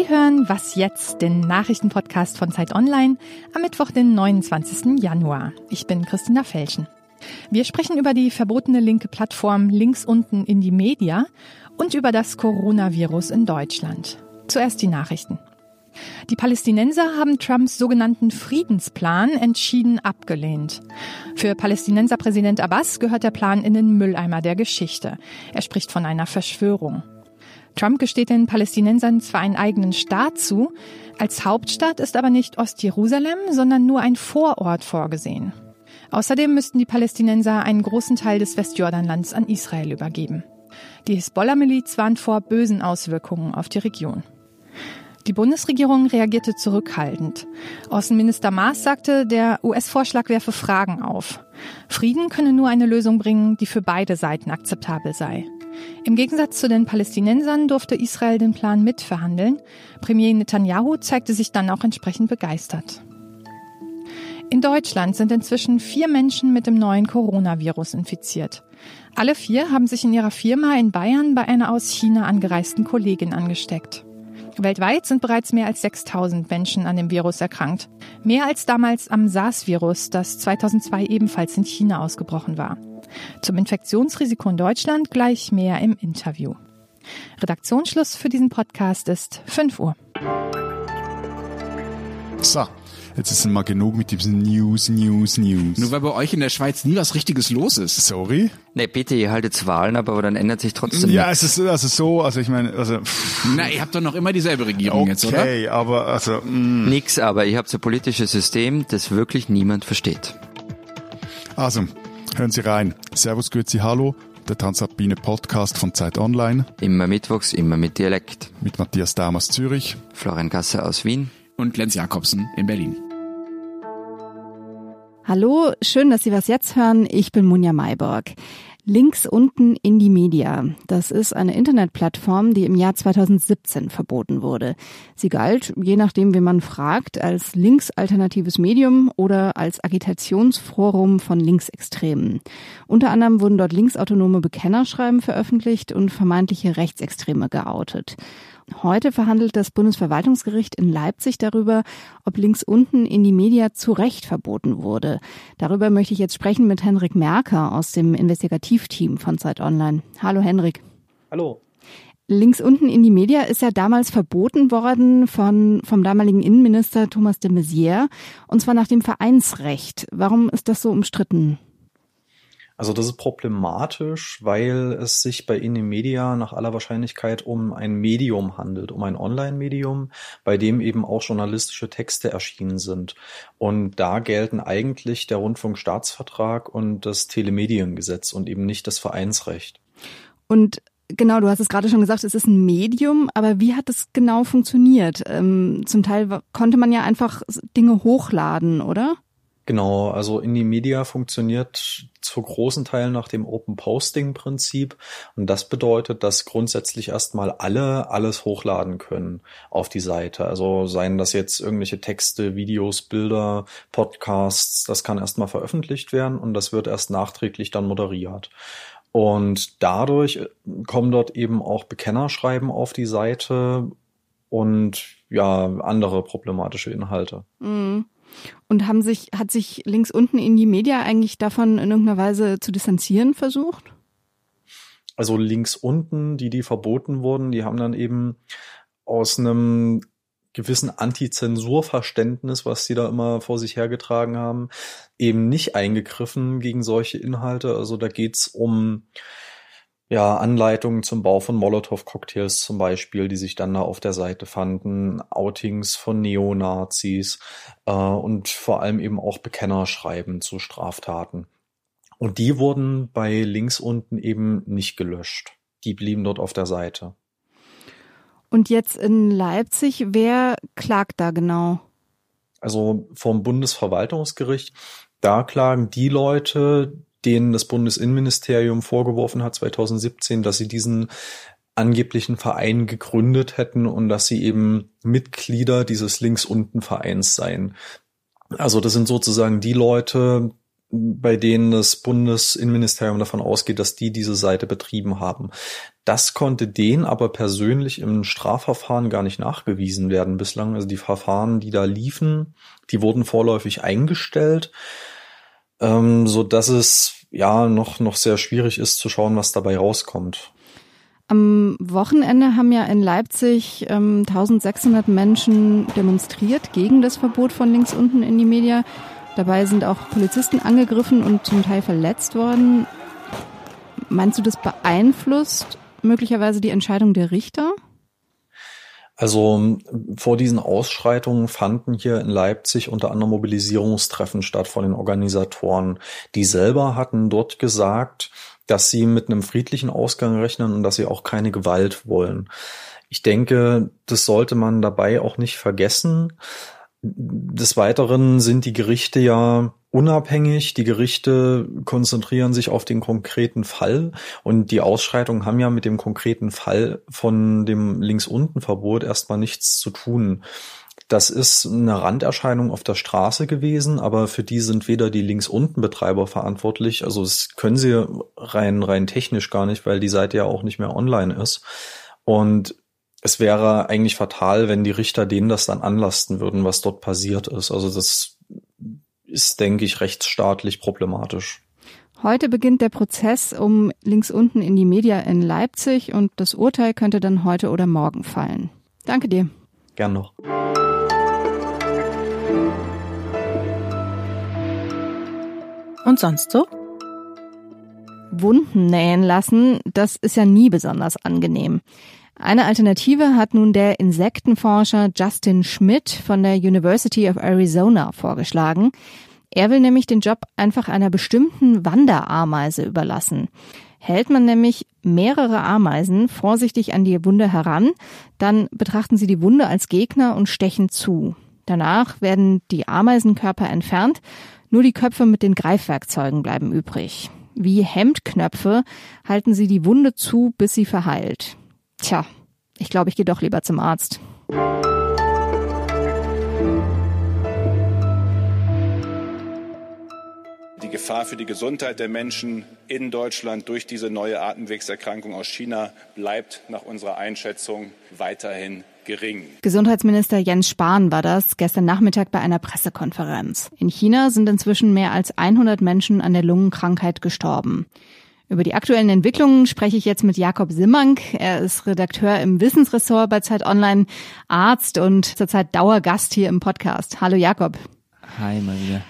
Sie hören Was jetzt, den Nachrichtenpodcast von Zeit Online am Mittwoch, den 29. Januar. Ich bin Christina Felschen. Wir sprechen über die verbotene linke Plattform links unten in die Media und über das Coronavirus in Deutschland. Zuerst die Nachrichten. Die Palästinenser haben Trumps sogenannten Friedensplan entschieden abgelehnt. Für Palästinenserpräsident Abbas gehört der Plan in den Mülleimer der Geschichte. Er spricht von einer Verschwörung. Trump gesteht den Palästinensern zwar einen eigenen Staat zu, als Hauptstadt ist aber nicht Ostjerusalem, sondern nur ein Vorort vorgesehen. Außerdem müssten die Palästinenser einen großen Teil des Westjordanlands an Israel übergeben. Die Hisbollah-Miliz warnt vor bösen Auswirkungen auf die Region. Die Bundesregierung reagierte zurückhaltend. Außenminister Maas sagte, der US-Vorschlag werfe Fragen auf. Frieden könne nur eine Lösung bringen, die für beide Seiten akzeptabel sei. Im Gegensatz zu den Palästinensern durfte Israel den Plan mitverhandeln. Premier Netanyahu zeigte sich dann auch entsprechend begeistert. In Deutschland sind inzwischen vier Menschen mit dem neuen Coronavirus infiziert. Alle vier haben sich in ihrer Firma in Bayern bei einer aus China angereisten Kollegin angesteckt. Weltweit sind bereits mehr als 6000 Menschen an dem Virus erkrankt. Mehr als damals am SARS-Virus, das 2002 ebenfalls in China ausgebrochen war. Zum Infektionsrisiko in Deutschland gleich mehr im Interview. Redaktionsschluss für diesen Podcast ist 5 Uhr. So, Jetzt ist mal genug mit diesen News, News, News. Nur weil bei euch in der Schweiz nie was Richtiges los ist. Sorry? Nee, bitte, ihr haltet Wahlen ab, aber dann ändert sich trotzdem Ja, nichts. es ist also so, also ich meine, also pff, Na, ihr habt doch noch immer dieselbe Regierung jetzt, oder? okay, aber also mh. Nix, aber ihr habt so ein politisches System, das wirklich niemand versteht. also hören Sie rein. Servus, Grüezi, Hallo, der Transalpine Podcast von Zeit Online Immer mittwochs, immer mit Dialekt. mit Matthias Daum aus Zürich. Florian Gasser aus Wien. Und Lenz Jakobsen in Berlin. Hallo, schön, dass Sie was jetzt hören. Ich bin Munja Mayborg. Links unten in die Media. Das ist eine Internetplattform, die im Jahr 2017 verboten wurde. Sie galt, je nachdem, wie man fragt, als linksalternatives Medium oder als Agitationsforum von Linksextremen. Unter anderem wurden dort linksautonome Bekennerschreiben veröffentlicht und vermeintliche Rechtsextreme geoutet. Heute verhandelt das Bundesverwaltungsgericht in Leipzig darüber, ob links unten in die Media zu Recht verboten wurde. Darüber möchte ich jetzt sprechen mit Henrik Merker aus dem Investigativteam von Zeit Online. Hallo Henrik. Hallo. Links unten in die Media ist ja damals verboten worden von, vom damaligen Innenminister Thomas de Maizière, und zwar nach dem Vereinsrecht. Warum ist das so umstritten? Also das ist problematisch, weil es sich bei Media nach aller Wahrscheinlichkeit um ein Medium handelt, um ein Online-Medium, bei dem eben auch journalistische Texte erschienen sind. Und da gelten eigentlich der Rundfunkstaatsvertrag und das Telemediengesetz und eben nicht das Vereinsrecht. Und genau, du hast es gerade schon gesagt, es ist ein Medium, aber wie hat es genau funktioniert? Ähm, zum Teil konnte man ja einfach Dinge hochladen, oder? Genau, also Media funktioniert zu großen Teilen nach dem Open Posting Prinzip und das bedeutet, dass grundsätzlich erstmal alle alles hochladen können auf die Seite. Also seien das jetzt irgendwelche Texte, Videos, Bilder, Podcasts, das kann erstmal veröffentlicht werden und das wird erst nachträglich dann moderiert. Und dadurch kommen dort eben auch Bekennerschreiben auf die Seite und ja, andere problematische Inhalte. Mhm. Und haben sich, hat sich links unten in die Media eigentlich davon in irgendeiner Weise zu distanzieren versucht? also links unten, die, die verboten wurden, die haben dann eben aus einem gewissen Antizensurverständnis, was sie da immer vor sich hergetragen haben, eben nicht eingegriffen gegen solche Inhalte. Also da geht's um ja, Anleitungen zum Bau von Molotow-Cocktails zum Beispiel, die sich dann da auf der Seite fanden, Outings von Neonazis äh, und vor allem eben auch Bekennerschreiben zu Straftaten. Und die wurden bei links unten eben nicht gelöscht. Die blieben dort auf der Seite. Und jetzt in Leipzig, wer klagt da genau? Also vom Bundesverwaltungsgericht, da klagen die Leute, denen das Bundesinnenministerium vorgeworfen hat 2017, dass sie diesen angeblichen Verein gegründet hätten und dass sie eben Mitglieder dieses links unten Vereins seien. Also das sind sozusagen die Leute, bei denen das Bundesinnenministerium davon ausgeht, dass die diese Seite betrieben haben. Das konnte denen aber persönlich im Strafverfahren gar nicht nachgewiesen werden bislang. Also die Verfahren, die da liefen, die wurden vorläufig eingestellt, ähm, so dass es ja noch noch sehr schwierig ist zu schauen, was dabei rauskommt. Am Wochenende haben ja in Leipzig ähm, 1600 Menschen demonstriert gegen das Verbot von links unten in die Media. Dabei sind auch Polizisten angegriffen und zum Teil verletzt worden. Meinst du, das beeinflusst möglicherweise die Entscheidung der Richter? Also vor diesen Ausschreitungen fanden hier in Leipzig unter anderem Mobilisierungstreffen statt von den Organisatoren. Die selber hatten dort gesagt, dass sie mit einem friedlichen Ausgang rechnen und dass sie auch keine Gewalt wollen. Ich denke, das sollte man dabei auch nicht vergessen. Des Weiteren sind die Gerichte ja unabhängig. Die Gerichte konzentrieren sich auf den konkreten Fall und die Ausschreitungen haben ja mit dem konkreten Fall von dem Links-Unten-Verbot erstmal nichts zu tun. Das ist eine Randerscheinung auf der Straße gewesen, aber für die sind weder die Links-Unten-Betreiber verantwortlich, also das können sie rein, rein technisch gar nicht, weil die Seite ja auch nicht mehr online ist. Und es wäre eigentlich fatal, wenn die Richter denen das dann anlasten würden, was dort passiert ist. Also das ist, denke ich, rechtsstaatlich problematisch. Heute beginnt der Prozess um links unten in die Media in Leipzig und das Urteil könnte dann heute oder morgen fallen. Danke dir. Gern noch. Und sonst so? Wunden nähen lassen, das ist ja nie besonders angenehm. Eine Alternative hat nun der Insektenforscher Justin Schmidt von der University of Arizona vorgeschlagen. Er will nämlich den Job einfach einer bestimmten Wanderameise überlassen. Hält man nämlich mehrere Ameisen vorsichtig an die Wunde heran, dann betrachten sie die Wunde als Gegner und stechen zu. Danach werden die Ameisenkörper entfernt nur die Köpfe mit den Greifwerkzeugen bleiben übrig. Wie Hemdknöpfe halten sie die Wunde zu, bis sie verheilt. Tja, ich glaube, ich gehe doch lieber zum Arzt. Die Gefahr für die Gesundheit der Menschen in Deutschland durch diese neue Atemwegserkrankung aus China bleibt nach unserer Einschätzung weiterhin gering. Gesundheitsminister Jens Spahn war das gestern Nachmittag bei einer Pressekonferenz. In China sind inzwischen mehr als 100 Menschen an der Lungenkrankheit gestorben. Über die aktuellen Entwicklungen spreche ich jetzt mit Jakob Simmank. Er ist Redakteur im Wissensressort bei Zeit Online, Arzt und zurzeit Dauergast hier im Podcast. Hallo Jakob. Hi wieder.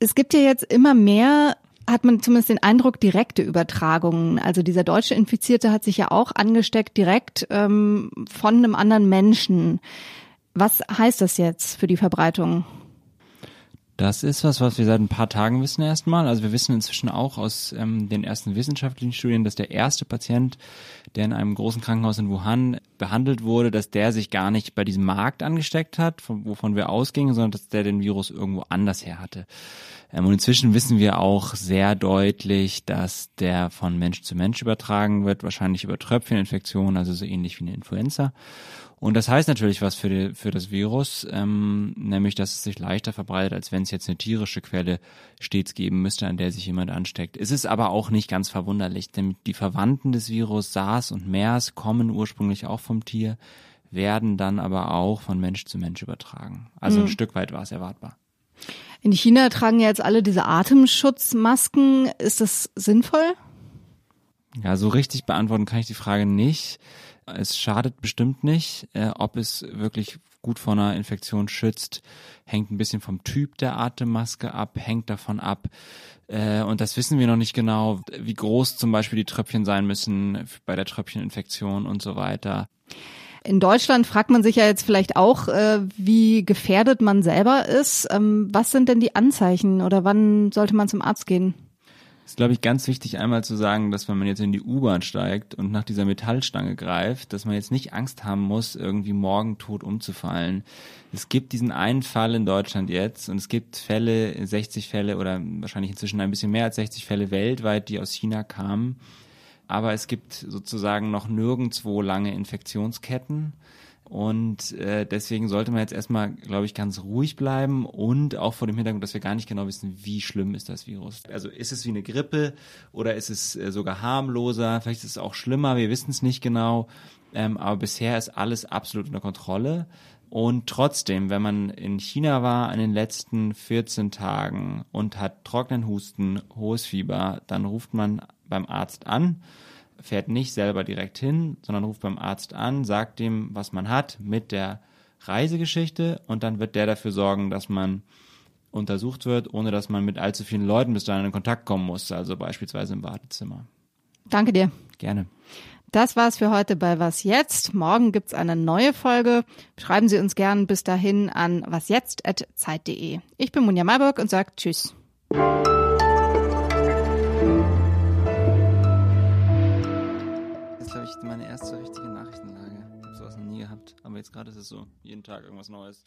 Es gibt ja jetzt immer mehr hat man zumindest den Eindruck, direkte Übertragungen. Also dieser deutsche Infizierte hat sich ja auch angesteckt direkt ähm, von einem anderen Menschen. Was heißt das jetzt für die Verbreitung? Das ist was, was wir seit ein paar Tagen wissen erstmal. Also wir wissen inzwischen auch aus ähm, den ersten wissenschaftlichen Studien, dass der erste Patient, der in einem großen Krankenhaus in Wuhan behandelt wurde, dass der sich gar nicht bei diesem Markt angesteckt hat, von, wovon wir ausgingen, sondern dass der den Virus irgendwo anders her hatte. Ähm, und inzwischen wissen wir auch sehr deutlich, dass der von Mensch zu Mensch übertragen wird, wahrscheinlich über Tröpfcheninfektionen, also so ähnlich wie eine Influenza. Und das heißt natürlich was für, die, für das Virus, ähm, nämlich dass es sich leichter verbreitet, als wenn es jetzt eine tierische Quelle stets geben müsste, an der sich jemand ansteckt. Es ist aber auch nicht ganz verwunderlich, denn die Verwandten des Virus SARS und MERS kommen ursprünglich auch vom Tier, werden dann aber auch von Mensch zu Mensch übertragen. Also mhm. ein Stück weit war es erwartbar. In China tragen ja jetzt alle diese Atemschutzmasken. Ist das sinnvoll? Ja, so richtig beantworten kann ich die Frage nicht. Es schadet bestimmt nicht. Äh, ob es wirklich gut vor einer Infektion schützt, hängt ein bisschen vom Typ der Atemmaske ab, hängt davon ab. Äh, und das wissen wir noch nicht genau, wie groß zum Beispiel die Tröpfchen sein müssen bei der Tröpfcheninfektion und so weiter. In Deutschland fragt man sich ja jetzt vielleicht auch, äh, wie gefährdet man selber ist. Ähm, was sind denn die Anzeichen oder wann sollte man zum Arzt gehen? Ist, glaube ich, ganz wichtig einmal zu sagen, dass wenn man jetzt in die U-Bahn steigt und nach dieser Metallstange greift, dass man jetzt nicht Angst haben muss, irgendwie morgen tot umzufallen. Es gibt diesen einen Fall in Deutschland jetzt und es gibt Fälle, 60 Fälle oder wahrscheinlich inzwischen ein bisschen mehr als 60 Fälle weltweit, die aus China kamen. Aber es gibt sozusagen noch nirgendwo lange Infektionsketten. Und äh, deswegen sollte man jetzt erstmal, glaube ich, ganz ruhig bleiben und auch vor dem Hintergrund, dass wir gar nicht genau wissen, wie schlimm ist das Virus. Also ist es wie eine Grippe oder ist es äh, sogar harmloser? Vielleicht ist es auch schlimmer, wir wissen es nicht genau. Ähm, aber bisher ist alles absolut unter Kontrolle. Und trotzdem, wenn man in China war in den letzten 14 Tagen und hat trockenen Husten, hohes Fieber, dann ruft man beim Arzt an, fährt nicht selber direkt hin, sondern ruft beim Arzt an, sagt ihm, was man hat mit der Reisegeschichte und dann wird der dafür sorgen, dass man untersucht wird, ohne dass man mit allzu vielen Leuten bis dahin in Kontakt kommen muss, also beispielsweise im Wartezimmer. Danke dir. Gerne. Das war's für heute bei Was Jetzt. Morgen gibt's eine neue Folge. Schreiben Sie uns gern bis dahin an wasjetzt.zeit.de. Ich bin Munja Marburg und sage Tschüss. Ich, meine erste richtige Nachrichtenlage. Ich habe sowas noch nie gehabt. Aber jetzt gerade ist es so. Jeden Tag irgendwas Neues.